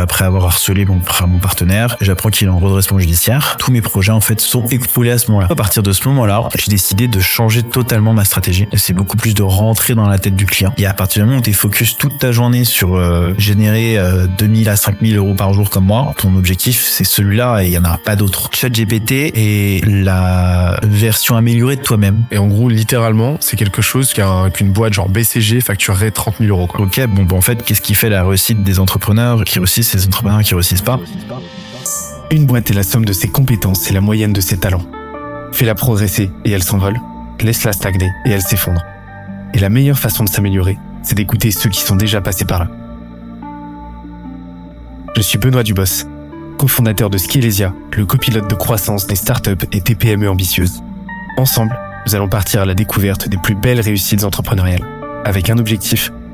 Après avoir harcelé mon, mon partenaire, j'apprends qu'il est en redressement judiciaire. Tous mes projets en fait sont écroulés à ce moment-là. À partir de ce moment-là, j'ai décidé de changer totalement ma stratégie. C'est beaucoup plus de rentrer dans la tête du client. Et à partir du moment où tu es focus toute ta journée sur euh, générer 2000 à 5000 euros par jour comme moi, ton objectif c'est celui-là et il y en a pas d'autre. ChatGPT est la version améliorée de toi-même. Et en gros, littéralement, c'est quelque chose qu'une boîte genre BCG facturerait 30 000 euros. Quoi. Ok, bon, bon en fait, qu'est-ce qui fait la réussite des entrepreneurs qui réussissent des entrepreneurs qui réussissent pas Une boîte est la somme de ses compétences et la moyenne de ses talents. Fais-la progresser et elle s'envole. Laisse-la stagner et elle s'effondre. Et la meilleure façon de s'améliorer, c'est d'écouter ceux qui sont déjà passés par là. Je suis Benoît Dubos, cofondateur de Skillesia, le copilote de croissance des startups et TPME ambitieuses. Ensemble, nous allons partir à la découverte des plus belles réussites entrepreneuriales, avec un objectif,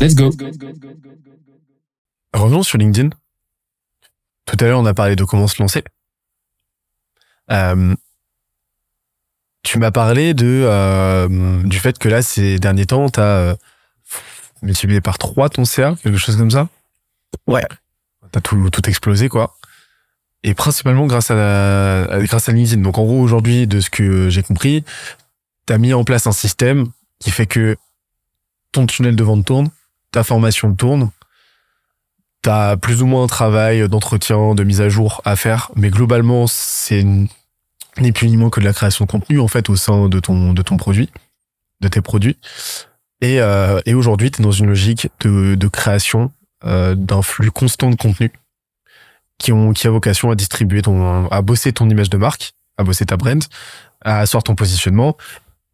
Let's go. Revenons sur LinkedIn. Tout à l'heure, on a parlé de comment se lancer. Euh, tu m'as parlé de euh, du fait que là, ces derniers temps, tu as euh, multiplié par 3 ton CA, quelque chose comme ça Ouais. T'as tout, tout explosé, quoi. Et principalement grâce à, grâce à LinkedIn. Donc en gros, aujourd'hui, de ce que j'ai compris, tu as mis en place un système qui fait que ton tunnel de vente tourne, ta formation tourne, tu as plus ou moins un travail d'entretien, de mise à jour à faire, mais globalement, c'est ni plus ni moins que de la création de contenu en fait au sein de ton produit, de tes produits. Et, euh, aujourd'hui, tu es dans une logique de, de création euh, d'un flux constant de contenu qui ont qui a vocation à distribuer ton à bosser ton image de marque, à bosser ta brand, à asseoir ton positionnement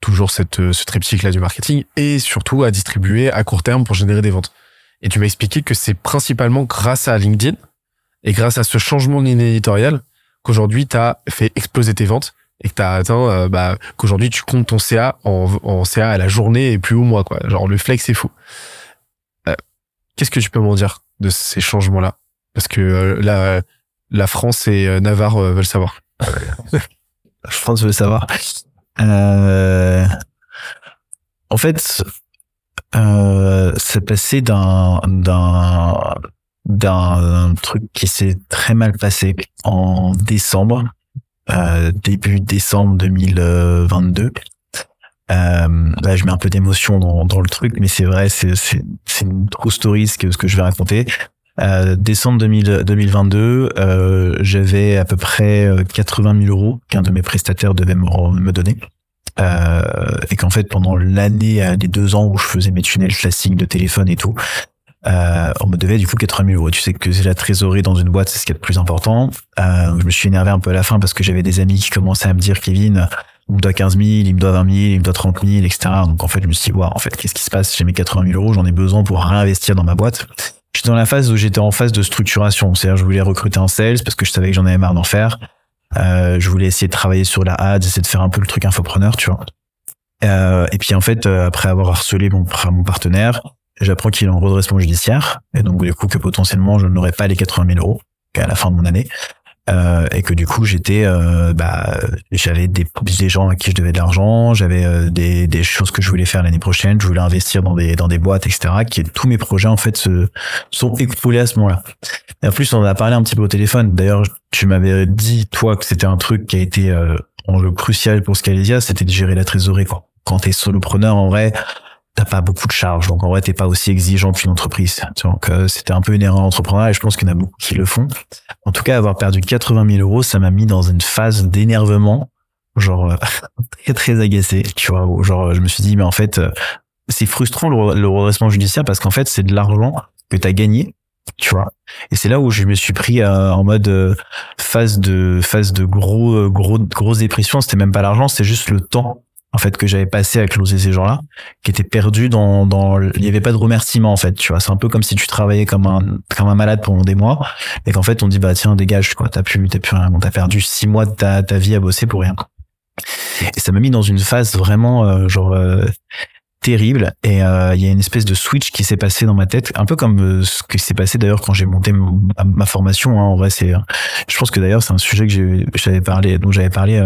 toujours cette, euh, ce triptyque là du marketing et surtout à distribuer à court terme pour générer des ventes. Et tu m'as expliqué que c'est principalement grâce à LinkedIn et grâce à ce changement de ligne éditoriale qu'aujourd'hui tu as fait exploser tes ventes et que tu atteint euh, bah, qu'aujourd'hui tu comptes ton CA en, en, CA à la journée et plus au mois quoi. Genre le flex c'est fou. Euh, Qu'est-ce que tu peux m'en dire de ces changements là Parce que euh, la la France et Navarre veulent savoir. la France veut savoir. Euh, en fait, euh, c'est passé d'un d'un d'un truc qui s'est très mal passé en décembre, euh, début décembre 2022. Euh, là, je mets un peu d'émotion dans, dans le truc, mais c'est vrai, c'est c'est une true story ce que ce que je vais raconter. Euh, décembre 2000, 2022, euh, j'avais à peu près 80 euh, 000 euros qu'un de mes prestataires devait me, donner. Euh, et qu'en fait, pendant l'année, euh, les deux ans où je faisais mes tunnels classiques de téléphone et tout, euh, on me devait du coup 80 000 euros. Tu sais que c'est la trésorerie dans une boîte, c'est ce qui est le plus important. Je me suis énervé un peu à la fin parce que j'avais des amis qui commençaient à me dire, Kevin, il me doit 15 000, il me doit 20 000, il me doit 30 000, etc. Donc en fait, je me suis dit, wow, en fait, qu'est-ce qui se passe? J'ai mes 80 000 euros, j'en ai besoin pour réinvestir dans ma boîte. J'étais dans la phase où j'étais en phase de structuration. C'est-à-dire, je voulais recruter un sales parce que je savais que j'en avais marre d'en faire. Euh, je voulais essayer de travailler sur la ads, essayer de faire un peu le truc infopreneur, tu vois. Euh, et puis en fait, euh, après avoir harcelé mon, mon partenaire, j'apprends qu'il est en redressement judiciaire. Et donc du coup que potentiellement je n'aurais pas les 80 000 euros à la fin de mon année. Euh, et que du coup j'étais euh, bah j'avais des, des gens à qui je devais de l'argent j'avais euh, des, des choses que je voulais faire l'année prochaine je voulais investir dans des dans des boîtes etc qui tous mes projets en fait se sont écoulés à ce moment-là. Et en plus on a parlé un petit peu au téléphone. D'ailleurs tu m'avais dit toi que c'était un truc qui a été euh, le crucial pour Scalesia c'était de gérer la trésorerie quoi. Quand t'es solopreneur en vrai t'as pas beaucoup de charges, donc en vrai t'es pas aussi exigeant qu'une entreprise. Donc euh, c'était un peu une erreur entrepreneuriale et je pense qu'il y en a beaucoup qui le font. En tout cas, avoir perdu 80 000 euros, ça m'a mis dans une phase d'énervement, genre euh, très très agacé, tu vois. Genre je me suis dit mais en fait euh, c'est frustrant le, redressement judiciaire parce qu'en fait c'est de l'argent que t'as gagné. Tu vois, et c'est là où je me suis pris en mode phase de phase de gros gros grosse dépression. C'était même pas l'argent, c'est juste le temps en fait que j'avais passé à closer ces gens-là, qui étaient perdus dans dans il n'y avait pas de remerciement en fait, tu vois, c'est un peu comme si tu travaillais comme un comme un malade pendant des mois et qu'en fait on dit bah tiens dégage quoi, t'as plus t'as plus rien, t'as perdu six mois de ta ta vie à bosser pour rien. Et ça m'a mis dans une phase vraiment euh, genre euh, terrible et euh, il y a une espèce de switch qui s'est passé dans ma tête un peu comme ce qui s'est passé d'ailleurs quand j'ai monté ma, formation hein. en vrai c'est je pense que d'ailleurs c'est un sujet que j'avais parlé dont j'avais parlé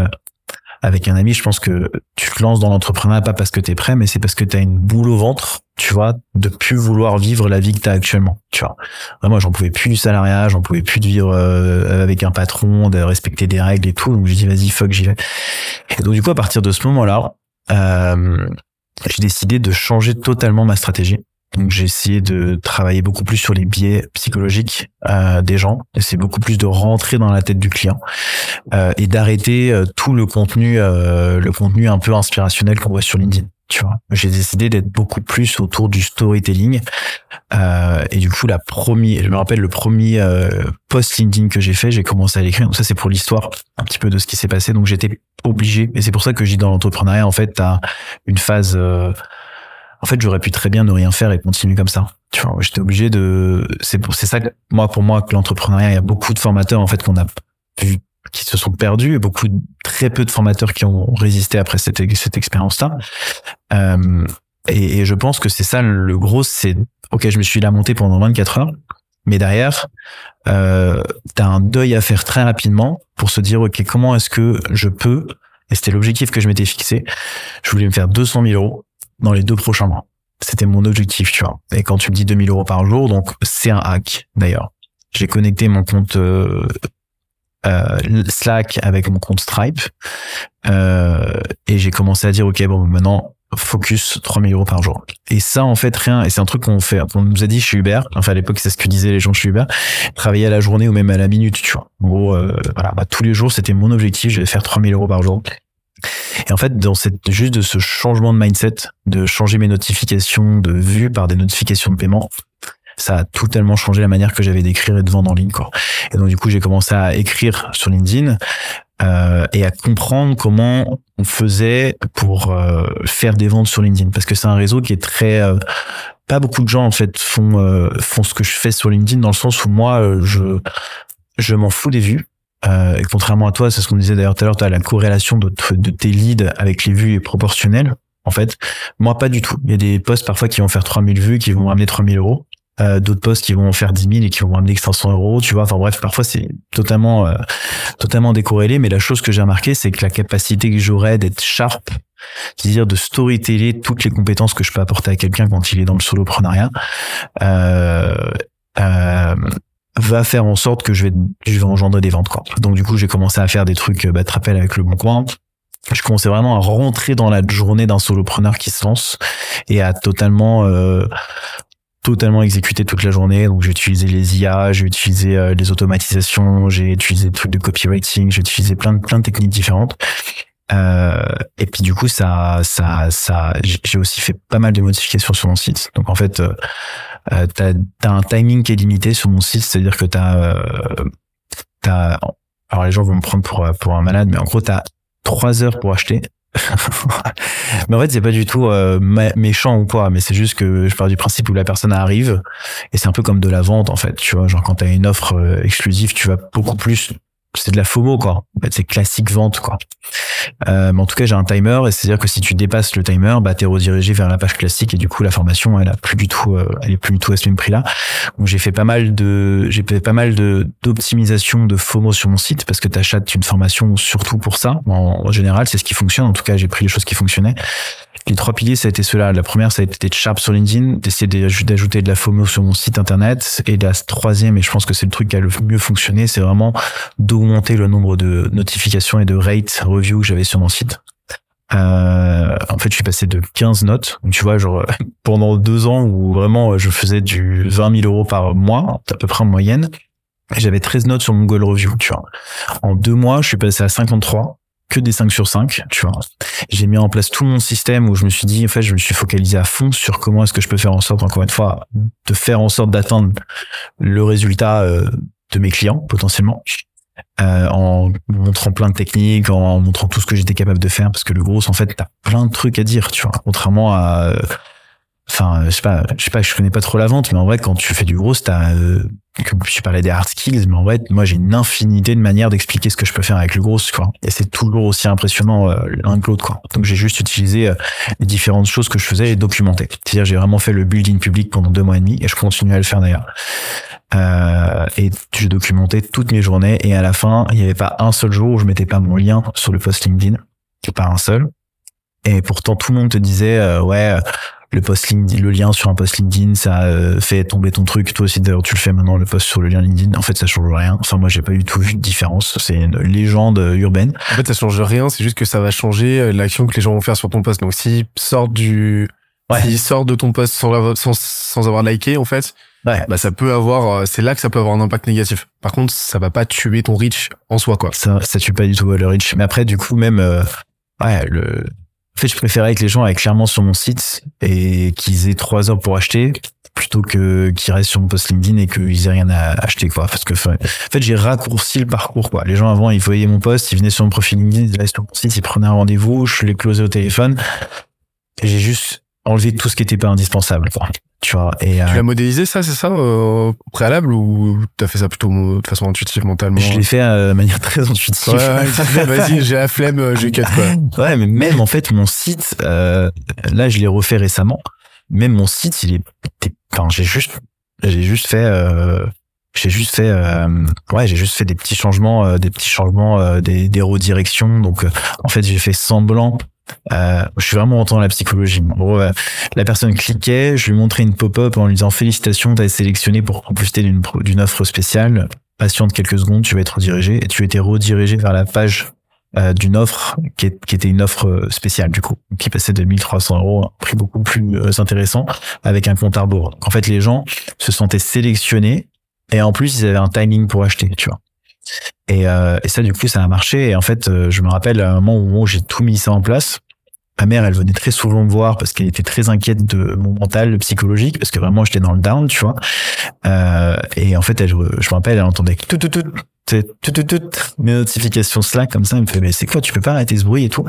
avec un ami, je pense que tu te lances dans l'entrepreneuriat pas parce que tu es prêt, mais c'est parce que tu as une boule au ventre, tu vois, de plus vouloir vivre la vie que tu as actuellement, tu vois. Moi, j'en pouvais plus du salariat, j'en pouvais plus de vivre euh, avec un patron, de respecter des règles et tout. Donc j'ai dit vas-y, fuck, j'y vais. Et donc du coup, à partir de ce moment-là, euh, j'ai décidé de changer totalement ma stratégie. Donc j'ai essayé de travailler beaucoup plus sur les biais psychologiques euh, des gens, c'est beaucoup plus de rentrer dans la tête du client euh, et d'arrêter euh, tout le contenu, le contenu un peu inspirationnel qu'on voit sur LinkedIn. Tu vois, j'ai décidé d'être beaucoup plus autour du storytelling et du coup la première, je me rappelle le premier post LinkedIn que j'ai fait, j'ai commencé à l'écrire. Donc ça c'est pour l'histoire un petit peu de ce qui s'est passé. Donc j'étais obligé et c'est pour ça que dis dans l'entrepreneuriat en fait t'as une phase en fait, j'aurais pu très bien ne rien faire et continuer comme ça. Tu vois, j'étais obligé de. C'est pour, c'est ça, moi, pour moi, que l'entrepreneuriat, il y a beaucoup de formateurs en fait qu'on a vu qui se sont perdus et beaucoup très peu de formateurs qui ont résisté après cette cette expérience-là. Euh, et, je pense que c'est ça le gros, c'est ok, je me suis là monté pendant 24 heures, mais derrière, euh, t'as un deuil à faire très rapidement pour se dire ok, comment est-ce que je peux et c'était l'objectif que je m'étais fixé. Je voulais me faire 200 000 euros dans les deux prochains mois. C'était mon objectif, tu vois. Et quand tu me dis 2000 euros par jour, donc c'est un hack d'ailleurs. J'ai connecté mon compte euh, euh, Slack avec mon compte Stripe euh, et j'ai commencé à dire ok bon maintenant focus 3000 euros par jour. Et ça, en fait, rien. Et c'est un truc qu'on fait. On nous a dit chez Uber. Enfin, à l'époque, c'est ce que disaient les gens chez Uber. Travailler à la journée ou même à la minute, tu vois. En gros, euh, voilà, bah, tous les jours, c'était mon objectif. Je vais faire 3000 euros par jour. Et en fait, dans cette, juste de ce changement de mindset, de changer mes notifications de vue par des notifications de paiement, ça a totalement changé la manière que j'avais d'écrire et de vendre en ligne. Et donc, du coup, j'ai commencé à écrire sur LinkedIn, euh, et à comprendre comment on faisait pour euh, faire des ventes sur LinkedIn parce que c'est un réseau qui est très euh, pas beaucoup de gens en fait font font ce que je fais sur LinkedIn dans le sens où moi je je m'en fous des vues euh, et contrairement à toi, c'est ce qu'on disait d'ailleurs tout à l'heure, tu la corrélation de, de, tes leads avec les vues est proportionnelle. En fait, moi, pas du tout. Il y a des posts parfois qui vont faire 3000 vues, qui vont ramener 3000 euros. Euh, d'autres posts qui vont faire 10 000 et qui vont ramener 500 euros, tu vois. Enfin bref, parfois c'est totalement, euh, totalement décorrélé. Mais la chose que j'ai remarqué, c'est que la capacité que j'aurais d'être sharp, c'est-à-dire de storyteller toutes les compétences que je peux apporter à quelqu'un quand il est dans le soloprenariat, euh, euh, va faire en sorte que je vais, je vais engendrer des ventes, quoi. Donc, du coup, j'ai commencé à faire des trucs, bah, te avec le bon coin. Je commençais vraiment à rentrer dans la journée d'un solopreneur qui se lance et à totalement, euh, totalement exécuter toute la journée. Donc, j'ai utilisé les IA, j'ai utilisé euh, les automatisations, j'ai utilisé des trucs de copywriting, j'ai utilisé plein de, plein de techniques différentes. Euh, et puis du coup, ça, ça, ça, j'ai aussi fait pas mal de modifications sur mon site. Donc en fait, euh, euh, t'as as un timing qui est limité sur mon site, c'est-à-dire que t'as euh, as alors les gens vont me prendre pour pour un malade, mais en gros t'as trois heures pour acheter. mais en fait c'est pas du tout euh, méchant ou quoi, mais c'est juste que je pars du principe où la personne arrive et c'est un peu comme de la vente en fait, tu vois, genre quand t'as une offre euh, exclusive, tu vas beaucoup plus c'est de la FOMO quoi. C'est classique vente quoi. Euh, mais en tout cas, j'ai un timer et c'est-à-dire que si tu dépasses le timer, bah t'es redirigé vers la page classique et du coup la formation elle a plus du tout, euh, elle est plus du tout à ce même prix là. Donc j'ai fait pas mal de, j'ai fait pas mal de d'optimisation de FOMO sur mon site parce que t'achètes une formation surtout pour ça. En, général, c'est ce qui fonctionne. En tout cas, j'ai pris les choses qui fonctionnaient. Les trois piliers, ça a été cela. La première, ça a été d'être sharp sur LinkedIn, d'essayer d'ajouter de la FOMO sur mon site internet. Et la troisième, et je pense que c'est le truc qui a le mieux fonctionné, c'est vraiment d'augmenter le nombre de notifications et de rate reviews que j'avais sur mon site. Euh, en fait, je suis passé de 15 notes. tu vois, genre, pendant deux ans où vraiment je faisais du 20 000 euros par mois, à peu près en moyenne, j'avais 13 notes sur mon goal review, tu vois. En deux mois, je suis passé à 53 que des 5 sur 5, tu vois. J'ai mis en place tout mon système où je me suis dit, en fait, je me suis focalisé à fond sur comment est-ce que je peux faire en sorte, encore une fois, de faire en sorte d'atteindre le résultat euh, de mes clients, potentiellement. euh, en montrant plein de techniques, en montrant tout ce que j'étais capable de faire, parce que le gros, en fait, t'as plein de trucs à dire, tu vois. Contrairement à, euh, enfin, je sais pas, je sais pas, je connais pas trop la vente, mais en vrai, quand tu fais du gros, t'as, euh, comme je parlais des hard skills, mais en vrai, moi, j'ai une infinité de manières d'expliquer ce que je peux faire avec le gros, quoi. Et c'est toujours aussi impressionnant euh, l'un que l'autre, quoi. Donc, j'ai juste utilisé euh, les différentes choses que je faisais et documenté. C'est-à-dire, j'ai vraiment fait le building public pendant deux mois et demi, et je continue à le faire d'ailleurs. Euh, et je documentais toutes mes journées, et à la fin, il n'y avait pas un seul jour où je mettais pas mon lien sur le post LinkedIn, pas un seul. Et pourtant, tout le monde te disait, euh, ouais, le post LinkedIn, le lien sur un post LinkedIn, ça euh, fait tomber ton truc. Toi aussi, d'ailleurs, tu le fais maintenant, le post sur le lien LinkedIn. En fait, ça change rien. Enfin, moi, j'ai pas du tout vu de différence. C'est une légende urbaine. En fait, ça change rien. C'est juste que ça va changer euh, l'action que les gens vont faire sur ton post. Donc, s'ils sortent du, Ouais. s'ils sortent de ton post sans, sans, sans avoir liké, en fait, Ouais. bah, ça peut avoir, euh, c'est là que ça peut avoir un impact négatif. Par contre, ça va pas tuer ton reach en soi, quoi. Ça, ça tue pas du tout le reach. Mais après, du coup, même, euh, ouais, le, en fait, je préférais que les gens aient clairement sur mon site et qu'ils aient trois heures pour acheter plutôt que qu'ils restent sur mon post LinkedIn et qu'ils aient rien à acheter, quoi. Parce que, en fait, j'ai raccourci le parcours, quoi. Les gens avant, ils voyaient mon post, ils venaient sur mon profil LinkedIn, ils allaient sur mon site, ils prenaient un rendez-vous, je les closais au téléphone. J'ai juste enlevé tout ce qui était pas indispensable, quoi. Tu vois. Et, euh, l'as modélisé, ça, c'est ça, euh, au préalable, ou t'as fait ça plutôt mo- de façon intuitive, mentalement? je l'ai fait euh, de manière très intuitive. Ouais, vas-y, j'ai la flemme, euh, je cut, quoi. Ouais, mais même en fait mon site, euh, là je l'ai refait récemment. Même mon site, il est, enfin j'ai juste, j'ai juste fait, euh, j'ai juste fait, euh, ouais, j'ai juste fait des petits changements, euh, des petits changements, euh, des, des redirections. Donc euh, en fait j'ai fait semblant. Euh, je suis vraiment entend la psychologie. En gros, euh, la personne cliquait, je lui montrais une pop-up en lui disant félicitations, t'as été sélectionné pour profiter d'une d'une offre spéciale. Patiente quelques secondes, tu vas être redirigé et tu étais redirigé vers la page euh, d'une offre qui, est- qui était une offre euh, spéciale du coup, qui passait de 1300 euros un prix beaucoup plus euh, intéressant avec un compte à rebours. En fait, les gens se sentaient sélectionnés et en plus ils avaient un timing pour acheter, tu vois. Et, euh, et ça, du coup, ça a marché. Et en fait, euh, je me rappelle à un moment où, j'ai tout mis ça en place. Ma mère, elle venait très souvent me voir parce qu'elle était très inquiète de mon mental psychologique parce que vraiment j'étais dans le down, tu vois. Euh, et en fait, elle, je me rappelle, elle entendait tout, tout, tout, tout, tout, tout, mes notifications Slack comme ça. Elle me fait, mais c'est quoi, tu peux pas arrêter ce bruit et tout.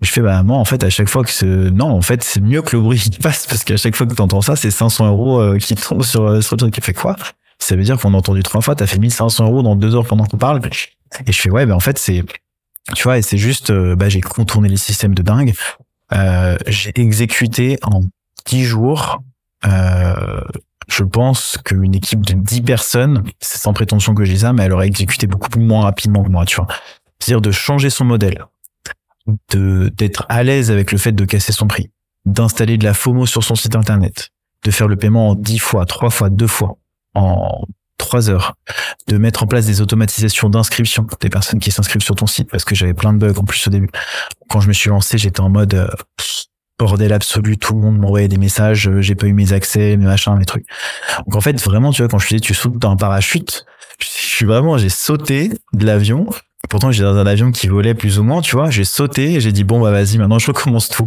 Je fais, bah, moi, en fait, à chaque fois que ce, non, en fait, c'est mieux que le bruit qui passe parce qu'à chaque fois que t'entends ça, c'est 500 euros euh, qui tombent sur, euh, sur le truc. Elle fait quoi? Ça veut dire qu'on a entendu trois fois, t'as fait 1500 euros dans deux heures pendant qu'on parle. Et je fais, ouais, ben, en fait, c'est, tu vois, et c'est juste, euh, bah, j'ai contourné les systèmes de dingue. Euh, j'ai exécuté en 10 jours, euh, je pense qu'une équipe de 10 personnes, c'est sans prétention que j'ai ça, mais elle aurait exécuté beaucoup moins rapidement que moi, tu vois. C'est-à-dire de changer son modèle, de d'être à l'aise avec le fait de casser son prix, d'installer de la FOMO sur son site internet, de faire le paiement en 10 fois, 3 fois, 2 fois, en 3 heures, de mettre en place des automatisations d'inscription des personnes qui s'inscrivent sur ton site parce que j'avais plein de bugs en plus au début. Quand je me suis lancé, j'étais en mode euh, bordel absolu, tout le monde m'envoyait des messages, euh, j'ai pas eu mes accès, mes machins, mes trucs. Donc en fait, vraiment, tu vois, quand je te dis tu sautes dans un parachute, je suis vraiment, j'ai sauté de l'avion. Pourtant, j'étais dans un avion qui volait plus ou moins, tu vois. J'ai sauté et j'ai dit bon bah vas-y, maintenant je recommence tout.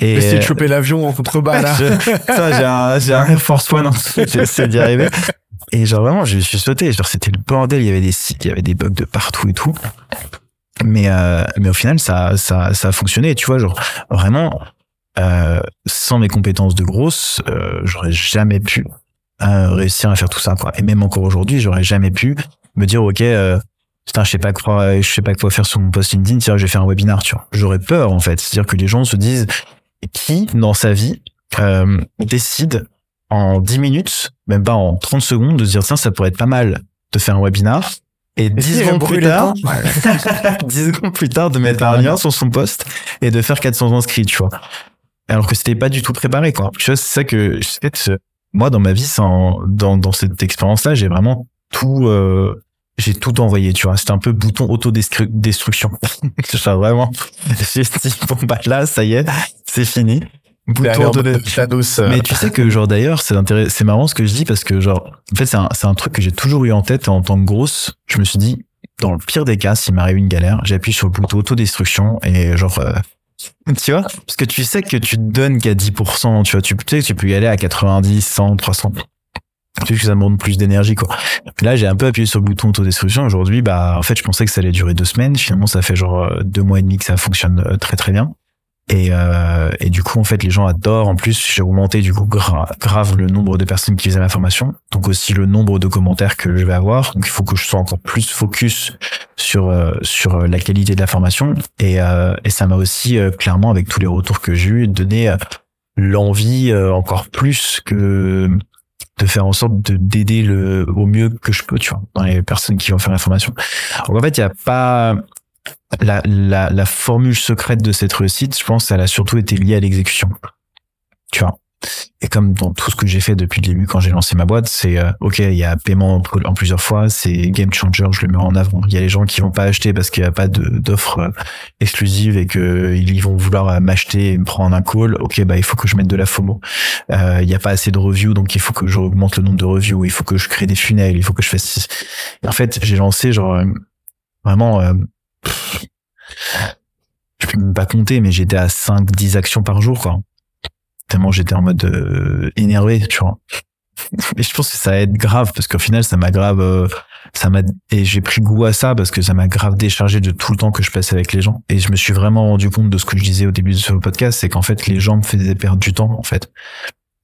Et Essayer de euh, choper l'avion en contrebas, là. je- ça, j'ai un, j'ai un Force One, en dessous, j'ai essayé d'y arriver. Et genre vraiment, je suis sauté. Genre c'était le bordel. Il y avait des sites, il y avait des bugs de partout et tout. Mais euh, mais au final, ça ça ça a fonctionné. Tu vois, genre vraiment, euh, sans mes compétences de grosse, euh, j'aurais jamais pu euh, réussir à faire tout ça. Quoi. Et même encore aujourd'hui, j'aurais jamais pu me dire ok. Euh, Putain, je sais pas quoi, je sais pas quoi faire sur mon post LinkedIn. Tiens, je vais faire un webinar, tu vois. J'aurais peur, en fait. C'est-à-dire que les gens se disent, qui, dans sa vie, euh, décide en 10 minutes, même pas en 30 secondes, de se dire, tiens, ça pourrait être pas mal de faire un webinar. Et 10 secondes plus tard, 10 secondes plus tard, de mettre un lien sur son post et de faire 400 inscrits, tu vois. Alors que c'était pas du tout préparé, quoi. Tu vois, c'est ça que, fait, moi, dans ma vie, sans, dans, dans cette expérience-là, j'ai vraiment tout, euh, j'ai tout envoyé, tu vois. C'était un peu bouton autodestruction. Genre vraiment, j'ai dit, bon, bah là, ça y est, c'est fini. Bouton autodestruction. Thanos, euh, Mais tu sais que genre d'ailleurs c'est intéressant, c'est marrant ce que je dis parce que genre en fait c'est un, c'est un truc que j'ai toujours eu en tête en tant que grosse, je me suis dit dans le pire des cas s'il m'arrive une galère, j'appuie sur le bouton autodestruction et genre euh, tu vois? Parce que tu sais que tu te donnes qu'à 10%, tu vois, tu, tu sais que tu peux y aller à 90, 100, 300. C'est juste que ça demande plus d'énergie, quoi. Puis là, j'ai un peu appuyé sur le bouton autodestruction. Aujourd'hui, bah, en fait, je pensais que ça allait durer deux semaines. Finalement, ça fait genre euh, deux mois et demi que ça fonctionne très très bien. Et, euh, et du coup, en fait, les gens adorent. En plus, j'ai augmenté du coup gra- grave le nombre de personnes qui faisaient la formation, donc aussi le nombre de commentaires que je vais avoir. Donc, il faut que je sois encore plus focus sur euh, sur la qualité de la formation. Et, euh, et ça m'a aussi euh, clairement, avec tous les retours que j'ai eu, donné euh, l'envie euh, encore plus que de faire en sorte de d'aider le au mieux que je peux, tu vois, dans les personnes qui vont faire la formation. Donc en fait, il y a pas la, la, la formule secrète de cette réussite, je pense, elle a surtout été liée à l'exécution. Tu vois. Et comme dans tout ce que j'ai fait depuis le début quand j'ai lancé ma boîte, c'est euh, ok, il y a paiement en, plusieurs fois, c'est game changer, je le mets en avant. Il y a les gens qui vont pas acheter parce qu'il y a pas d'offre euh, exclusive et que ils vont vouloir euh, m'acheter et me prendre un call. Ok, bah il faut que je mette de la FOMO. Euh, Il y a pas assez de reviews, donc il faut que j'augmente le nombre de reviews. Il faut que je crée des funnels. Il faut que je fasse. En fait, j'ai lancé genre euh, vraiment. euh, je peux même pas compter, mais j'étais à 5-10 actions par jour, quoi. Tellement j'étais en mode euh, énervé, tu vois. Et je pense que ça aide grave parce qu'au final, ça m'a grave, euh, ça m'a et j'ai pris goût à ça parce que ça m'a grave déchargé de tout le temps que je passais avec les gens. Et je me suis vraiment rendu compte de ce que je disais au début de ce podcast, c'est qu'en fait, les gens me faisaient perdre du temps, en fait.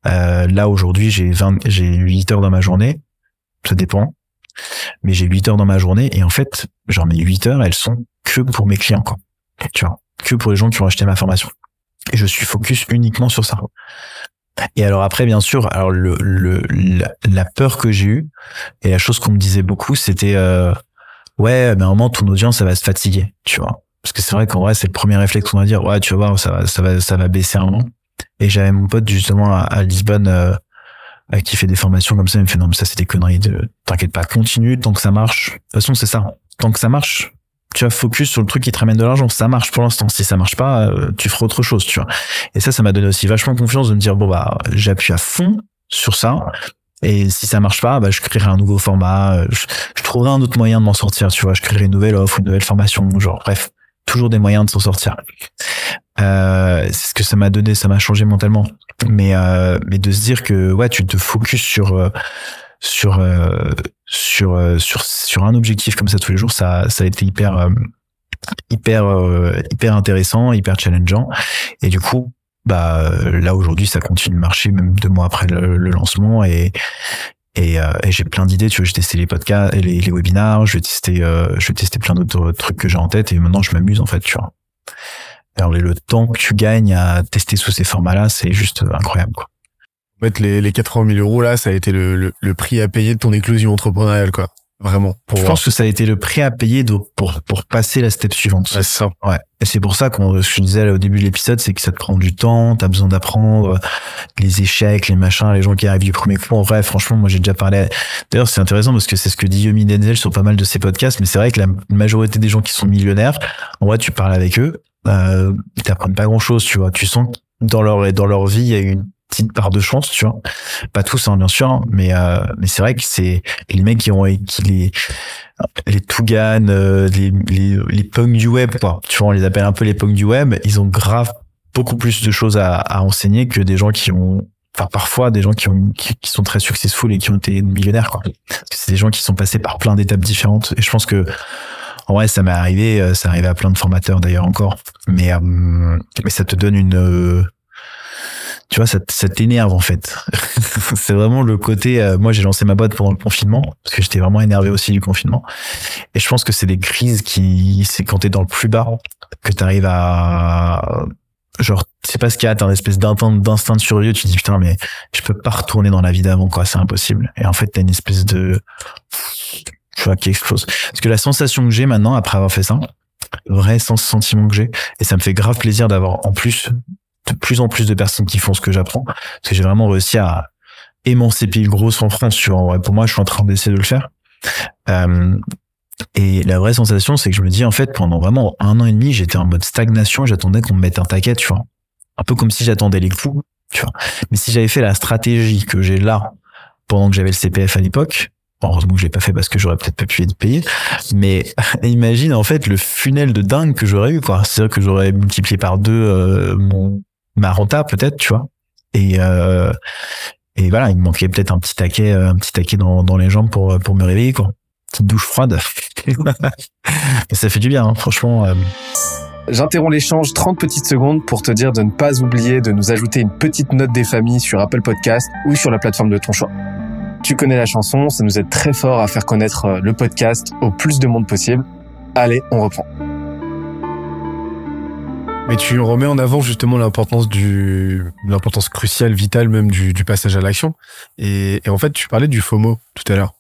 Euh, là aujourd'hui, j'ai 20, j'ai 8 heures dans ma journée, ça dépend, mais j'ai 8 heures dans ma journée et en fait, genre mes 8 heures, elles sont que pour mes clients, quoi. Tu vois, que pour les gens qui ont acheté ma formation. Et je suis focus uniquement sur ça. Et alors après, bien sûr, alors le, le la, peur que j'ai eue et la chose qu'on me disait beaucoup, c'était euh, ouais, mais à un moment ton audience, ça va se fatiguer, tu vois. Parce que c'est vrai qu'en vrai, c'est le premier réflexe qu'on va dire, ouais, tu vas voir, ça va, ça va, ça va baisser un moment. Et j'avais mon pote justement à, à Lisbonne euh, qui fait des formations comme ça, il me fait non mais ça c'est des conneries, de t'inquiète pas, continue tant que ça marche. De toute façon c'est ça, tant que ça marche, tu vas focus sur le truc qui te ramène de l'argent, ça marche pour l'instant. Si ça marche pas, euh, tu feras autre chose, tu vois. Et ça, ça m'a donné aussi vachement confiance de me dire bon bah j'appuie à fond sur ça. Et si ça marche pas, bah, je créerai un nouveau format, euh, je, je trouverai un autre moyen de m'en sortir, tu vois. Je créerai une nouvelle offre, une nouvelle formation, genre bref, toujours des moyens de s'en sortir. Euh, c'est ce que ça m'a donné, ça m'a changé mentalement. Mais euh, mais de se dire que ouais, tu te focuses sur euh, sur euh, sur euh, sur sur un objectif comme ça tous les jours, ça ça a été hyper hyper hyper intéressant, hyper challengeant. Et du coup, bah là aujourd'hui, ça continue de marcher même deux mois après le, le lancement et et, euh, et j'ai plein d'idées. Tu vois, j'ai testé les podcasts, les, les webinars, je vais tester, euh, je vais tester plein d'autres trucs que j'ai en tête et maintenant je m'amuse en fait, tu vois. Alors le- temps que tu gagnes à tester sous ces formats-là, c'est juste euh, incroyable. Quoi. En fait, les, les 80 000 euros, là, ça a été le, le, le prix à payer de ton éclosion entrepreneuriale, quoi. Vraiment. Pour Je pense que ça a été le prix à payer de- pour pour passer la step suivante. Ouais, c'est ça. Ouais. Et c'est pour ça qu'on, ce que je disais là au début de l'épisode, c'est que ça te prend du temps, t'as besoin d'apprendre les échecs, les machins, les gens qui arrivent du premier coup. En vrai, franchement, moi j'ai déjà parlé. D'ailleurs, c'est intéressant parce que c'est ce que dit Yomi Denzel sur pas mal de ses podcasts, mais c'est vrai que la majorité des gens qui sont millionnaires, en vrai, tu parles avec eux, euh, ils t'apprennent pas grand chose, tu vois. Tu sens que dans leur, dans leur vie, il y a une petite part de chance, tu vois. Pas tous, hein, bien sûr, hein, mais, euh, mais c'est vrai que c'est les mecs qui ont, qui les, les Tougan, euh, les, les, les punks du web, quoi. Tu vois, on les appelle un peu les punks du web. Ils ont grave beaucoup plus de choses à, à enseigner que des gens qui ont, enfin, parfois des gens qui ont, qui, qui sont très successful et qui ont été millionnaires, quoi. C'est des gens qui sont passés par plein d'étapes différentes. Et je pense que, en vrai, ça m'est arrivé, euh, ça arrivé à plein de formateurs d'ailleurs encore. Mais, euh, mais ça te donne une, euh, tu vois, ça, ça t'énerve en fait. c'est vraiment le côté. euh, moi, j'ai lancé ma boîte pendant le confinement parce que j'étais vraiment énervé aussi du confinement. Et je pense que c'est des crises qui, c'est quand t'es dans le plus bas que t'arrives à, genre, c'est pas ce qu'il y a, t'as une espèce d'instinct d'instinct de survie. Tu te dis putain, mais je peux pas retourner dans la vie d'avant, quoi. C'est impossible. Et en fait, t'as une espèce de, vois, qui explose. Parce que la sensation que j'ai maintenant après avoir fait ça, vrai sens sentiment que j'ai, et ça me fait grave plaisir d'avoir en plus de plus en plus de personnes qui font ce que j'apprends, parce que j'ai vraiment réussi à émanciper le gros en France. Tu vois, pour moi, je suis en train d'essayer de le faire. Euh, et la vraie sensation, c'est que je me dis, en fait, pendant vraiment un an et demi, j'étais en mode stagnation, j'attendais qu'on me mette un taquet, tu vois. Un peu comme si j'attendais les coups, tu vois. Mais si j'avais fait la stratégie que j'ai là, pendant que j'avais le CPF à l'époque, heureusement que je l'ai pas fait parce que j'aurais peut-être pas pu être payé, mais imagine, en fait, le funnel de dingue que j'aurais eu, quoi. C'est-à-dire que j'aurais multiplié par deux, euh, mon, ma renta, peut-être, tu vois. Et, euh, et voilà, il me manquait peut-être un petit taquet, euh, un petit taquet dans, les jambes pour pour me réveiller quoi. Petite douche froide. Ça fait du bien, hein, franchement. J'interromps l'échange 30 petites secondes pour te dire de ne pas oublier de nous ajouter une petite note des familles sur Apple Podcast ou sur la plateforme de ton choix. Tu connais la chanson, ça nous aide très fort à faire connaître euh, le podcast au plus de monde possible. Allez, on reprend. Mais tu remets en avant justement l'importance du, l'importance cruciale, vitale même du, passage à l'action. Et, et en fait, tu parlais du FOMO tout à l'heure.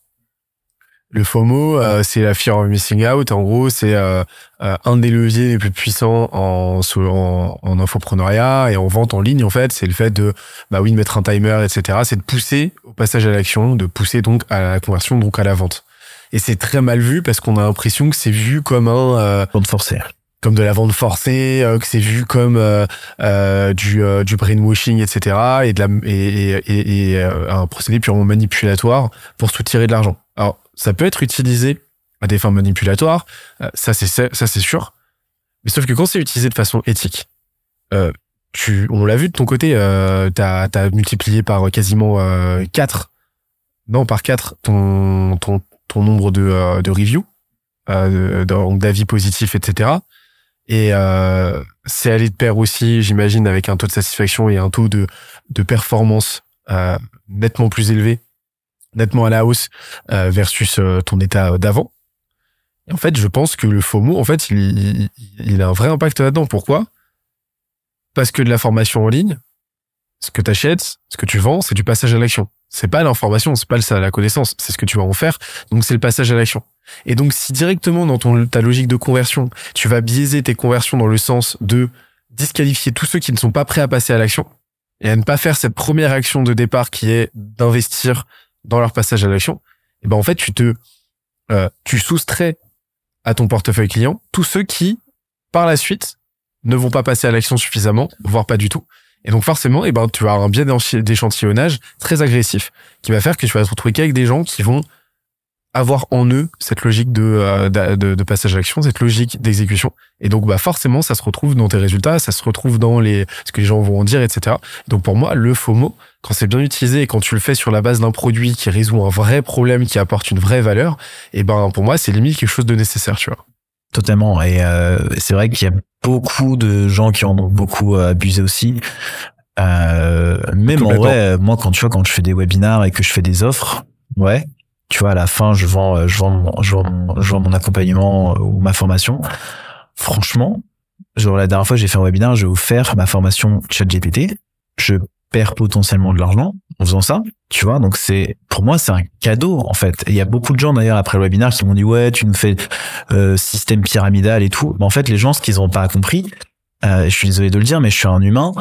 Le FOMO, euh, c'est la fear of missing out. En gros, c'est euh, euh, un des leviers les plus puissants en, en, en infopreneuriat et en vente en ligne. En fait, c'est le fait de, bah oui, de mettre un timer, etc. C'est de pousser au passage à l'action, de pousser donc à la conversion, donc à la vente. Et c'est très mal vu parce qu'on a l'impression que c'est vu comme un euh, Pour te forcer. comme de la vente forcée, euh, que c'est vu comme euh, euh, du, euh, du brainwashing, etc. et de la et, et, et, et, euh, un procédé purement manipulatoire pour soutirer de l'argent. Ça peut être utilisé à des fins manipulatoires, euh, ça c'est ça c'est sûr. Mais sauf que quand c'est utilisé de façon éthique, euh, on l'a vu de ton côté, euh, t'as as multiplié par quasiment euh, 4, non par 4 ton, nombre de, euh, de reviews, euh, d'avis positifs, etc. Et euh, c'est allé de pair aussi, j'imagine, avec un taux de satisfaction et un taux de, performance euh, nettement plus élevé, nettement à la hausse euh, versus euh, ton état d'avant. Et en fait, je pense que le FOMO, en fait, il, il, il a un vrai impact là-dedans. Pourquoi? Parce que de la formation en ligne, ce que tu achètes, ce que tu vends, c'est du passage à l'action. C'est pas l'information, c'est pas la connaissance, c'est ce que tu vas en faire. Donc c'est le passage à l'action. Et donc si directement dans ton ta logique de conversion, tu vas biaiser tes conversions dans le sens de disqualifier tous ceux qui ne sont pas prêts à passer à l'action et à ne pas faire cette première action de départ qui est d'investir dans leur passage à l'action, et ben en fait tu te euh, tu soustrais à ton portefeuille client tous ceux qui par la suite ne vont pas passer à l'action suffisamment, voire pas du tout. Et donc forcément, eh ben, tu vas avoir un biais d'échanti- d'échantillonnage très agressif qui va faire que tu vas te retrouver qu'avec des gens qui vont avoir en eux cette logique de, euh, de, de passage à l'action, cette logique d'exécution. Et donc bah forcément, ça se retrouve dans tes résultats, ça se retrouve dans les ce que les gens vont en dire, etc. Donc pour moi, le FOMO, quand c'est bien utilisé et quand tu le fais sur la base d'un produit qui résout un vrai problème, qui apporte une vraie valeur, et ben pour moi, c'est limite quelque chose de nécessaire, tu vois. Totalement. Et euh, c'est vrai qu'il y a beaucoup de gens qui en ont beaucoup euh, abusé aussi. Euh, même en vrai, euh, moi quand tu vois quand je fais des webinars et que je fais des offres, ouais, tu vois à la fin je vends, euh, je vends, je vends, mon, accompagnement euh, ou ma formation. Franchement, genre la dernière fois j'ai fait un webinaire, j'ai offert ma formation ChatGPT. Je perds potentiellement de l'argent en faisant ça, tu vois. Donc c'est pour moi c'est un cadeau en fait. Il y a beaucoup de gens d'ailleurs après le webinaire qui m'ont dit ouais tu nous fais euh, système pyramidal et tout. En fait, les gens, ce qu'ils n'ont pas compris, euh, je suis désolé de le dire, mais je suis un humain.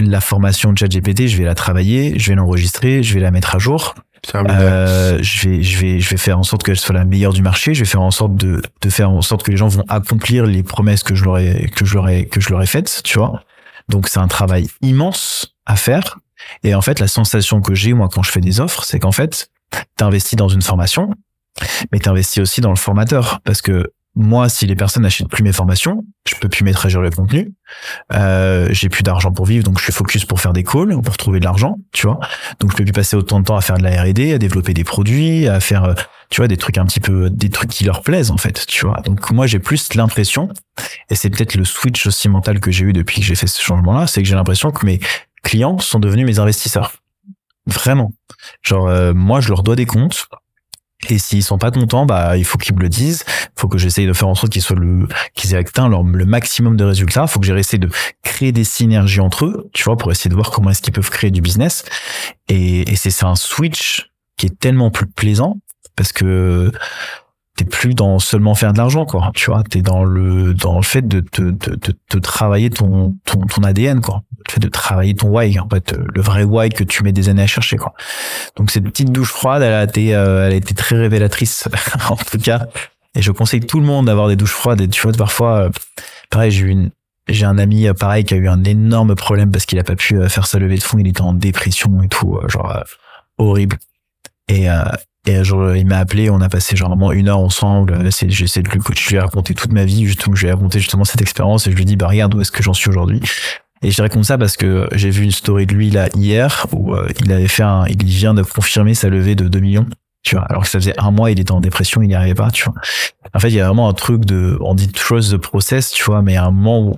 La formation de ChatGPT, je vais la travailler, je vais l'enregistrer, je vais la mettre à jour. Euh, je vais, je vais, je vais faire en sorte qu'elle soit la meilleure du marché. Je vais faire en sorte de, de faire en sorte que les gens vont accomplir les promesses que je leur ai, que je leur ai, que je leur ai faites, tu vois. Donc c'est un travail immense à faire. Et en fait, la sensation que j'ai moi quand je fais des offres, c'est qu'en fait, t'investis dans une formation, mais t'investis aussi dans le formateur, parce que moi, si les personnes n'achètent plus mes formations, je peux plus mettre à jour le contenu. Euh, j'ai plus d'argent pour vivre, donc je suis focus pour faire des calls, pour trouver de l'argent, tu vois. Donc je peux plus passer autant de temps à faire de la R&D, à développer des produits, à faire, euh, tu vois, des trucs un petit peu, des trucs qui leur plaisent en fait, tu vois. Donc moi j'ai plus l'impression, et c'est peut-être le switch aussi mental que j'ai eu depuis que j'ai fait ce changement-là, c'est que j'ai l'impression que mes clients sont devenus mes investisseurs. Vraiment. Genre euh, moi je leur dois des comptes. Et s'ils sont pas contents, bah il faut qu'ils me le disent. Il faut que j'essaye de faire en sorte qu'ils soient le qu'ils aient atteint leur, le maximum de résultats. Il faut que j'essaie de créer des synergies entre eux, tu vois, pour essayer de voir comment est-ce qu'ils peuvent créer du business. Et, et c'est un switch qui est tellement plus plaisant parce que t'es plus dans seulement faire de l'argent, quoi. Tu vois, t'es dans le dans le fait de te de, de, de travailler ton ton ton ADN, quoi. Le fait de travailler ton why, en fait, le vrai why que tu mets des années à chercher, quoi. Donc cette petite douche froide, elle a été euh, elle a été très révélatrice, en tout cas. Et je conseille tout le monde d'avoir des douches froides. Et tu vois, parfois, euh, pareil, j'ai une j'ai un ami euh, pareil qui a eu un énorme problème parce qu'il a pas pu euh, faire sa levée de fonds, il était en dépression et tout, euh, genre euh, horrible. Et euh, et genre, il m'a appelé, on a passé genre vraiment une heure ensemble. euh, j'essaie de lui je lui ai raconté toute ma vie, justement, je lui ai raconté justement cette expérience et je lui ai dit, bah regarde où est-ce que j'en suis aujourd'hui? Et je raconte ça parce que j'ai vu une story de lui là hier où euh, il avait fait un, il vient de confirmer sa levée de 2 millions. Tu vois, alors que ça faisait un mois, il était en dépression, il n'y arrivait pas, tu vois. En fait, il y a vraiment un truc de, on dit trust the process, tu vois, mais à un moment où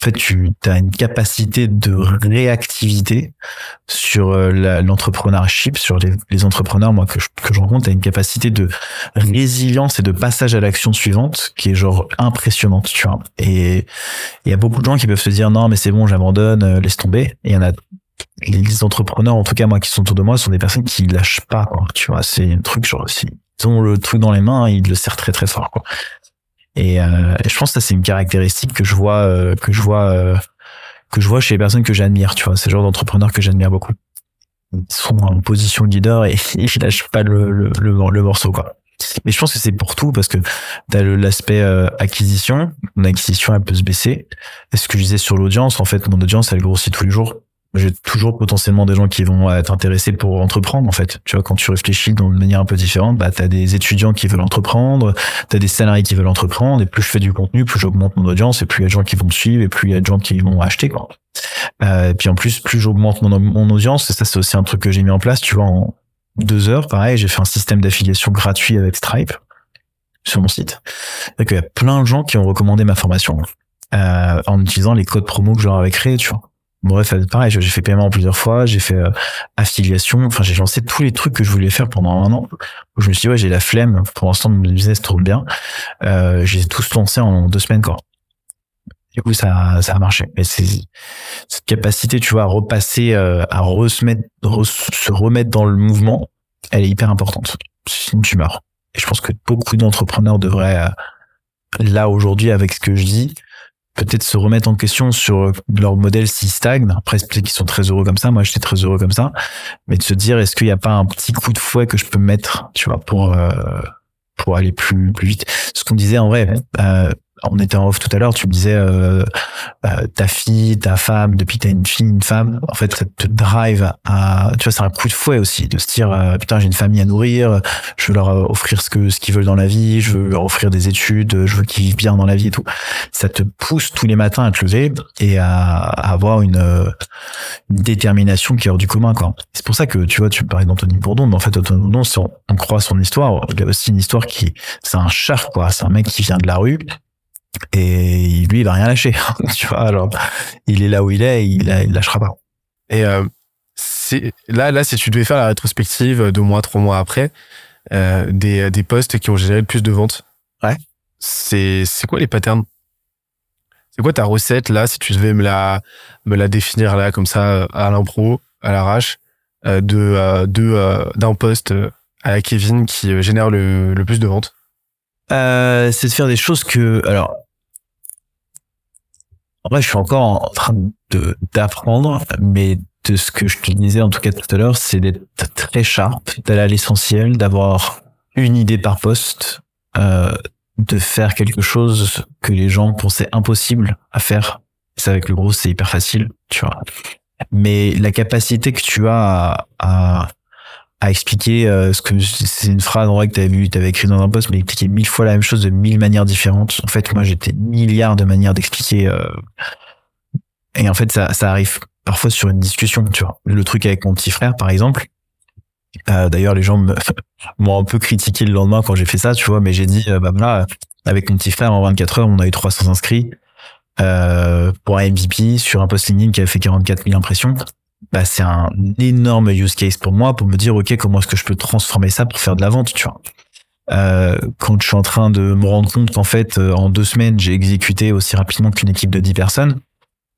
en fait, tu as une capacité de réactivité sur euh, l'entrepreneurship, sur les, entrepreneurs, moi, que je, que je rencontre, tu as une capacité de résilience et de passage à l'action suivante qui est genre impressionnante, tu vois. Et il y a beaucoup de gens qui peuvent se dire, non, mais c'est bon, j'abandonne, euh, laisse tomber. Et il y en a les entrepreneurs, en tout cas moi qui sont autour de moi, sont des personnes qui lâchent pas. Quoi. Tu vois, c'est un truc genre si ils ont le truc dans les mains, ils le serrent très très fort. Quoi. Et, euh, je pense que ça c'est une caractéristique que je vois euh, que je vois euh, que je vois chez les personnes que j'admire. Tu vois, c'est le genre d'entrepreneurs que j'admire beaucoup. Ils sont en position leader et ils lâchent pas le, le, le, morceau quoi. Mais je pense que c'est pour tout parce que tu as l'aspect acquisition, mon acquisition elle peut se baisser. Et ce que je disais sur l'audience, en fait, mon audience elle grossit tous les jours j'ai toujours potentiellement des gens qui vont être intéressés pour entreprendre en fait. Tu vois quand tu réfléchis d'une manière un peu différente bah t'as des étudiants qui veulent entreprendre t'as des salariés qui veulent entreprendre et plus je fais du contenu plus j'augmente mon audience et plus il y a de gens qui vont me suivre et plus il y a de gens qui vont acheter quoi. Euh, et puis en plus plus j'augmente mon, audience et ça c'est aussi un truc que j'ai mis en place tu vois en deux heures pareil j'ai fait un système d'affiliation gratuit avec Stripe sur mon site. Et il y a plein de gens qui ont recommandé ma formation euh, en utilisant les codes promo que je leur créés tu vois Bref, pareil, j'ai fait paiement plusieurs fois, j'ai fait euh, affiliation, enfin j'ai lancé tous les trucs que je voulais faire pendant un an. Je me suis dit ouais j'ai la flemme, pour l'instant mon business tourne bien. Euh, j'ai tous lancé en deux semaines quoi. Du coup ça ça a marché. Mais c'est cette capacité tu vois à repasser, euh, à remettre, se remettre dans le mouvement, elle est hyper importante. Sinon tu meurs. Et je pense que beaucoup d'entrepreneurs devraient euh, là aujourd'hui avec ce que je dis peut-être se remettre en question sur leur modèle s'il stagne. Après, peut-être qu'ils sont très heureux comme ça. Moi, j'étais très heureux comme ça. Mais de se dire, est-ce qu'il n'y a pas un petit coup de fouet que je peux mettre, tu vois, pour, euh, pour aller plus, plus vite? Ce qu'on disait en vrai, euh, on était en off tout à l'heure, tu me disais euh, euh, ta fille, ta femme, depuis que t'as une fille, une femme, en fait ça te drive à, tu vois, c'est un coup de fouet aussi de se dire euh, putain j'ai une famille à nourrir, je veux leur euh, offrir ce que ce qu'ils veulent dans la vie, je veux leur offrir des études, je veux qu'ils vivent bien dans la vie et tout. Ça te pousse tous les matins à te lever et à, avoir une, une, détermination qui est hors du commun quoi. C'est pour ça que tu vois, tu parlais d'Anthony Bourdon, mais en fait Anthony Bourdon, on, on croit son histoire, il a aussi une histoire qui, c'est un char quoi, c'est un mec qui vient de la rue et lui, il va rien lâcher. tu vois, alors, il est là où il est, il, il lâchera pas. Et euh, là, là, si tu devais faire la rétrospective deux mois, trois mois après, euh, des, des postes qui ont généré le plus de ventes, ouais. c'est c'est quoi les patterns? C'est quoi ta recette là, si tu devais me la me la définir là comme ça à l'impro, à l'arrache, euh, de euh, de euh, d'un poste à Kevin qui génère le, le plus de ventes? Euh, c'est de faire des choses que alors en vrai je suis encore en train de d'apprendre mais de ce que je te disais en tout cas tout à l'heure c'est d'être très sharp d'aller à l'essentiel d'avoir une idée par poste euh, de faire quelque chose que les gens pensaient impossible à faire. C'est avec le gros c'est hyper facile tu vois. Mais la capacité que tu as à, à à expliquer euh, ce que c'est une phrase en vrai que tu avais vu, tu avais écrit dans un post, mais expliquer mille fois la même chose de mille manières différentes. En fait, moi, j'étais milliards de manières d'expliquer. Euh, et en fait, ça, ça arrive parfois sur une discussion, tu vois. Le truc avec mon petit frère, par exemple. Euh, D'ailleurs, les gens m'ont un peu critiqué le lendemain quand j'ai fait ça, tu vois, mais j'ai dit, euh, bah là, avec mon petit frère, en 24 heures, on a eu 300 inscrits euh, pour un MVP sur un post LinkedIn qui avait fait 44 000 impressions bah, c'est un énorme use case pour moi pour me dire ok comment est-ce que je peux transformer ça pour faire de la vente tu vois. Euh, quand je suis en train de me rendre compte qu'en fait euh, en deux semaines j'ai exécuté aussi rapidement qu'une équipe de 10 personnes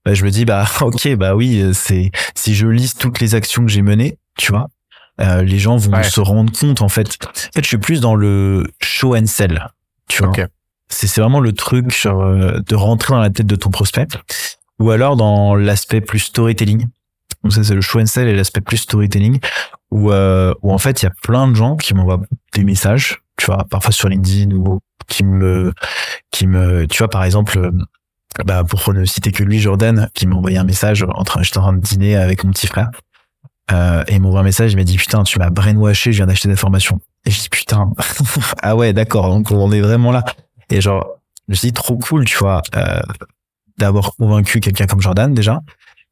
bah, je me dis bah ok bah oui euh, c'est si je liste toutes les actions que j'ai menées tu vois euh, les gens vont se rendre compte en fait. En fait je suis plus dans le show and sell tu vois. C'est c'est vraiment le truc genre, de rentrer dans la tête de ton prospect ou alors dans l'aspect plus storytelling donc ça, c'est le show and sell et l'aspect plus storytelling où, euh, où en fait, il y a plein de gens qui m'envoient des messages, tu vois, parfois sur LinkedIn ou qui me, qui me, tu vois, par exemple, euh, bah, pour ne citer que lui, Jordan, qui m'a envoyé un message en train, j'étais en train de dîner avec mon petit frère. Euh, et il m'envoie un message, il m'a dit, putain, tu m'as brainwashé, je viens d'acheter des formations. Et je dis, putain, ah ouais, d'accord, donc on est vraiment là. Et genre, je me suis trop cool, tu vois, euh, d'avoir convaincu quelqu'un comme Jordan déjà.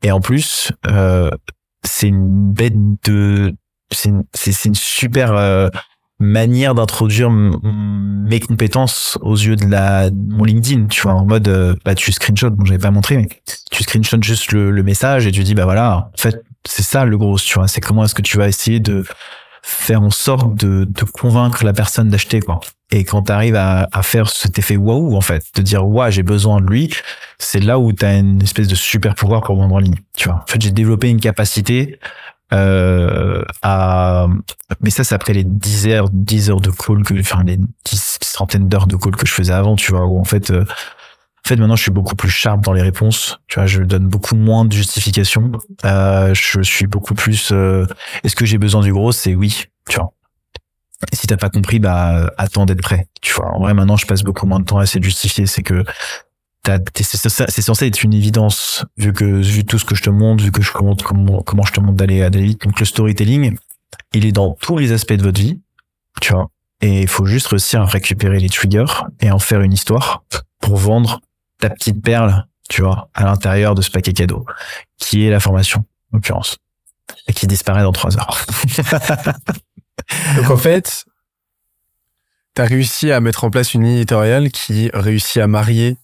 Et en plus, euh, c'est une bête de, c'est une, une super euh, manière d'introduire mes compétences aux yeux de la de mon LinkedIn. Tu vois, en mode, euh, bah tu screenshot, bon j'avais pas montré, mais tu screenshot juste le, le message et tu dis bah voilà, en fait c'est ça le gros, tu vois, c'est comment est-ce que tu vas essayer de faire en sorte de, de convaincre la personne d'acheter quoi. Et quand tu arrives à, à faire cet effet waouh en fait, de dire ouais j'ai besoin de lui, c'est là où tu as une espèce de super pouvoir pour vendre en ligne. Tu vois, en fait j'ai développé une capacité euh, à mais ça c'est après les 10 heures 10 heures de call que enfin les 10 centaines d'heures de call que je faisais avant tu vois où en fait euh, en fait maintenant je suis beaucoup plus sharp dans les réponses tu vois je donne beaucoup moins de justifications euh, je suis beaucoup plus euh, est-ce que j'ai besoin du gros? C'est oui tu vois si t'as pas compris bah attends d'être prêt. Tu vois en vrai maintenant je passe beaucoup moins de temps à essayer de justifier c'est que c'est censé être une évidence vu que vu tout ce que je te montre vu que je montre comment comment je te montre d'aller d'aller vite. Donc le storytelling il est dans tous les aspects de votre vie tu vois. Et il faut juste réussir à récupérer les triggers et en faire une histoire pour vendre ta petite perle tu vois à l'intérieur de ce paquet cadeau qui est la formation en l'occurrence et qui disparaît dans trois heures Donc en fait, t'as réussi à mettre en place une ligne éditoriale qui réussit à marier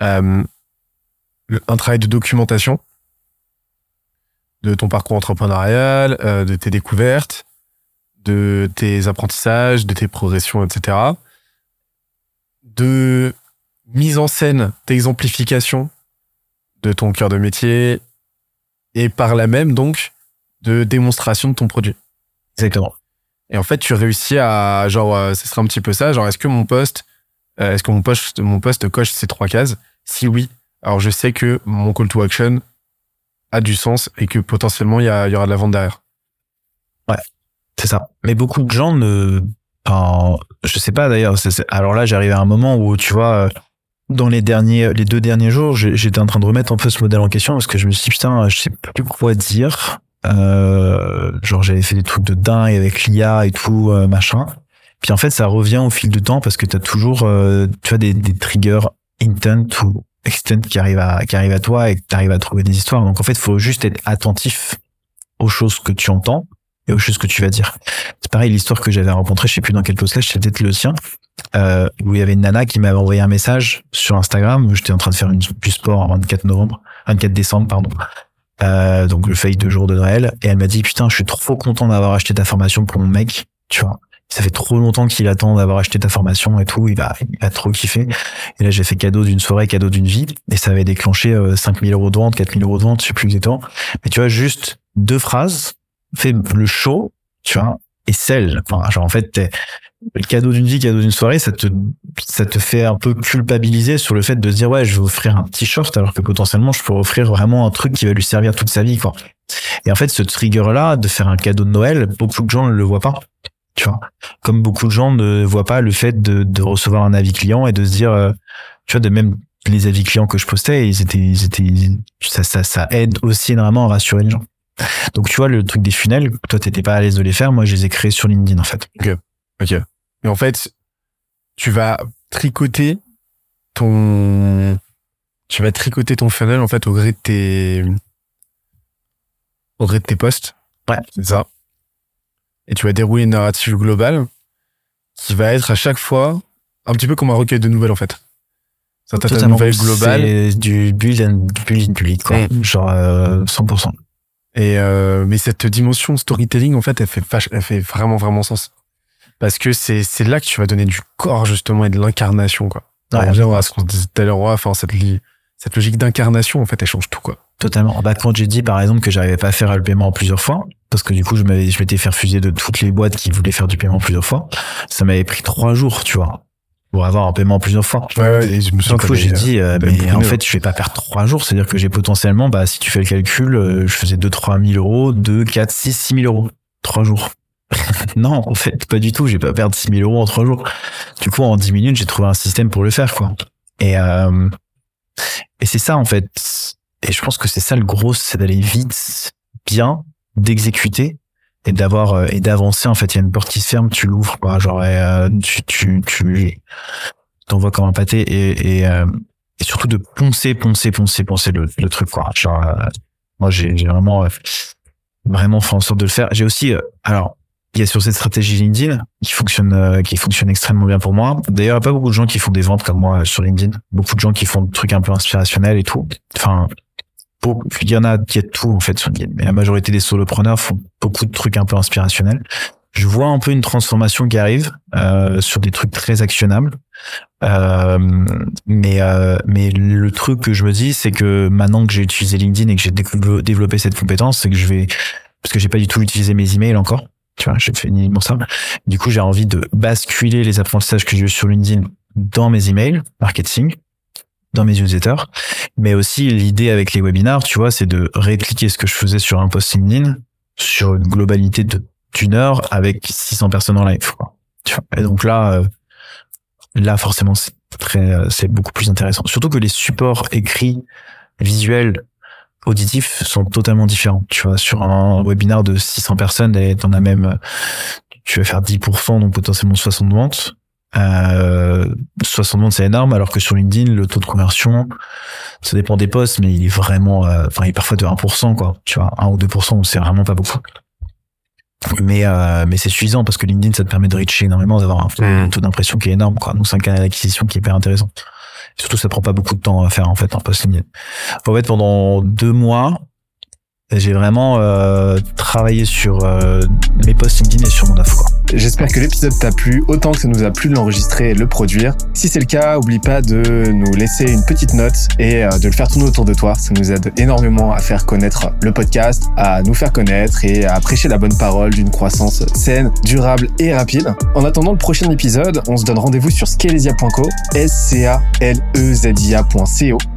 euh, un travail de documentation de ton parcours entrepreneurial, euh, de tes découvertes, de tes apprentissages, de tes progressions, etc. De mise en scène, d'exemplification de ton cœur de métier et par là même donc de démonstration de ton produit. Exactement Et en fait, tu réussis à, genre, euh, ce serait un petit peu ça, genre, est-ce que mon poste, euh, est-ce que mon poste, mon poste coche ces trois cases? Si oui, alors je sais que mon call to action a du sens et que potentiellement il y, a- il y aura de la vente derrière. C'est ça. Mais beaucoup de gens ne, enfin, je sais pas d'ailleurs. Alors là, j'arrive à un moment où tu vois, euh, dans les derniers, les deux derniers jours, j'étais en train de remettre un peu ce modèle en question parce que je me suis dit putain, je sais plus quoi dire. Euh, genre j'avais fait des trucs de dingue avec l'IA et tout euh, machin. Puis en fait, ça revient au fil du temps parce que t'as toujours, euh, tu vois, des, des triggers intent ou extent qui arrivent à qui arrivent à toi et que t'arrives à trouver des histoires. Donc en fait, faut juste être attentif aux choses que tu entends et aux choses que tu vas dire. C'est pareil, l'histoire que j'avais rencontrée, je sais plus dans quel podcast, c'était peut-être le sien, où il y avait une nana qui m'avait envoyé un message sur Instagram, j'étais en train de faire une, du sport en 24 novembre, 24 décembre, pardon. Euh, donc le feuille de jour de Noël, et elle m'a dit, putain, je suis trop content d'avoir acheté ta formation pour mon mec, tu vois. Ça fait trop longtemps qu'il attend d'avoir acheté ta formation et tout, il va, il va trop kiffer. Et là, j'ai fait cadeau d'une soirée, cadeau d'une vie, et ça avait déclenché euh, 5000 euros de vente, 4000 euros de vente, je sais plus exactement. Mais tu vois, juste deux phrases, fait le show, tu vois, et celle, enfin, genre en fait, le cadeau d'une vie, cadeau d'une soirée, ça te, ça te fait un peu culpabiliser sur le fait de se dire ouais, je vais offrir un t-shirt alors que potentiellement je pourrais offrir vraiment un truc qui va lui servir toute sa vie, quoi. Et en fait, ce trigger-là, de faire un cadeau de Noël, beaucoup de gens ne le voient pas. Tu vois, comme beaucoup de gens ne voient pas le fait de, de recevoir un avis client et de se dire, euh, tu vois, de même les avis clients que je postais, ils étaient, ils étaient, ça, ça, ça aide aussi énormément à rassurer les gens. Donc tu vois le truc des funnels, toi t'étais pas à l'aise de les faire, moi je les ai créés sur LinkedIn en fait. Ok. Et en fait, tu vas tricoter ton, tu vas tricoter ton funnel, en fait, au gré de tes, au gré de tes posts. Ouais. C'est ça. Et tu vas dérouler une narrative globale qui va être à chaque fois un petit peu comme un recueil de nouvelles, en fait. Ça ta Totalement. nouvelle globale. C'est du build and build public quoi. Mm. Genre euh, 100%. Et euh, mais cette dimension storytelling, en fait, elle fait, elle fait vraiment, vraiment sens. Parce que c'est là que tu vas donner du corps, justement, et de l'incarnation, quoi. Ouais. On revient à ce qu'on disait tout à l'heure, enfin, cette, logique d'incarnation, en fait, elle change tout, quoi. Totalement. Bah, quand j'ai dit, par exemple, que j'arrivais pas à faire le paiement en plusieurs fois, parce que du coup, je m'avais, je m'étais fait refuser de toutes les boîtes qui voulaient faire du paiement en plusieurs fois, ça m'avait pris trois jours, tu vois, pour avoir un paiement en plusieurs fois. Ouais, ouais, et je me Du coup, j'ai dit, euh, t'avais mais en fait, je vais pas perdre trois jours. C'est-à-dire que j'ai potentiellement, bah, si tu fais le calcul, euh, je faisais 2 trois mille euros, 2, 4, 6, 6 000 euros. Trois jours. non, en fait, pas du tout. J'ai pas perdre 6 000 euros en trois jours. Du coup, en 10 minutes, j'ai trouvé un système pour le faire, quoi. Et, euh, et c'est ça, en fait. Et je pense que c'est ça le gros, c'est d'aller vite, bien, d'exécuter et d'avoir, euh, et d'avancer. En fait, il y a une porte qui se ferme, tu l'ouvres, quoi. Genre, euh, tu, tu, tu, t'envoies comme un pâté et, et, euh, et surtout de poncer, poncer, poncer, poncer le, le truc quoi. Genre, euh, moi j'ai j'ai vraiment vraiment fait en sorte de le faire. J'ai aussi, alors il y a sur cette stratégie LinkedIn qui fonctionne euh, qui fonctionne extrêmement bien pour moi. D'ailleurs, il y a pas beaucoup de gens qui font des ventes comme moi euh, sur LinkedIn. Beaucoup de gens qui font des trucs un peu inspirationnels et tout. Enfin, il y en a, y a tout en fait sur LinkedIn. Mais la majorité des solopreneurs font beaucoup de trucs un peu inspirationnels. Je vois un peu une transformation qui arrive euh, sur des trucs très actionnables. Euh, mais euh, mais le truc que je me dis, c'est que maintenant que j'ai utilisé LinkedIn et que j'ai développé cette compétence, c'est que je vais parce que j'ai pas du tout utilisé mes emails encore. Tu vois, j'ai fait uniquement ça. Du coup, j'ai envie de basculer les apprentissages que j'ai eu sur LinkedIn dans mes emails marketing, dans mes newsletters. Mais aussi, l'idée avec les webinars, tu vois, c'est de répliquer ce que je faisais sur un post LinkedIn sur une globalité d'une heure avec 600 personnes en live. Quoi. Tu vois. Et donc là, euh, là forcément, c'est très, euh, c'est beaucoup plus intéressant. Surtout que les supports écrits, visuels, auditifs sont totalement différents. Tu vois, sur un webinar de 600 personnes, et t'en as même, tu vas faire 10%, donc potentiellement 60 ventes. Euh, 60 ventes, c'est énorme, alors que sur LinkedIn, le taux de conversion, ça dépend des posts, mais il est vraiment, euh, enfin, il est parfois de 1%, quoi. Tu vois, 1 ou 2%, c'est vraiment pas beaucoup. Mais, euh, mais c'est suffisant parce que LinkedIn, ça te permet de reacher énormément, d'avoir un taux d'impression qui est énorme, quoi. Donc, c'est un canal d'acquisition qui est hyper intéressant. Surtout, ça prend pas beaucoup de temps à faire, en fait, un post LinkedIn. En fait, pendant deux mois, j'ai vraiment euh, travaillé sur euh, mes posts LinkedIn et sur mon offre. J'espère que l'épisode t'a plu autant que ça nous a plu de l'enregistrer et de le produire. Si c'est le cas, oublie pas de nous laisser une petite note et euh, de le faire tourner autour de toi. Ça nous aide énormément à faire connaître le podcast, à nous faire connaître et à prêcher la bonne parole d'une croissance saine, durable et rapide. En attendant le prochain épisode, on se donne rendez-vous sur scalezia.co, s c a l e z i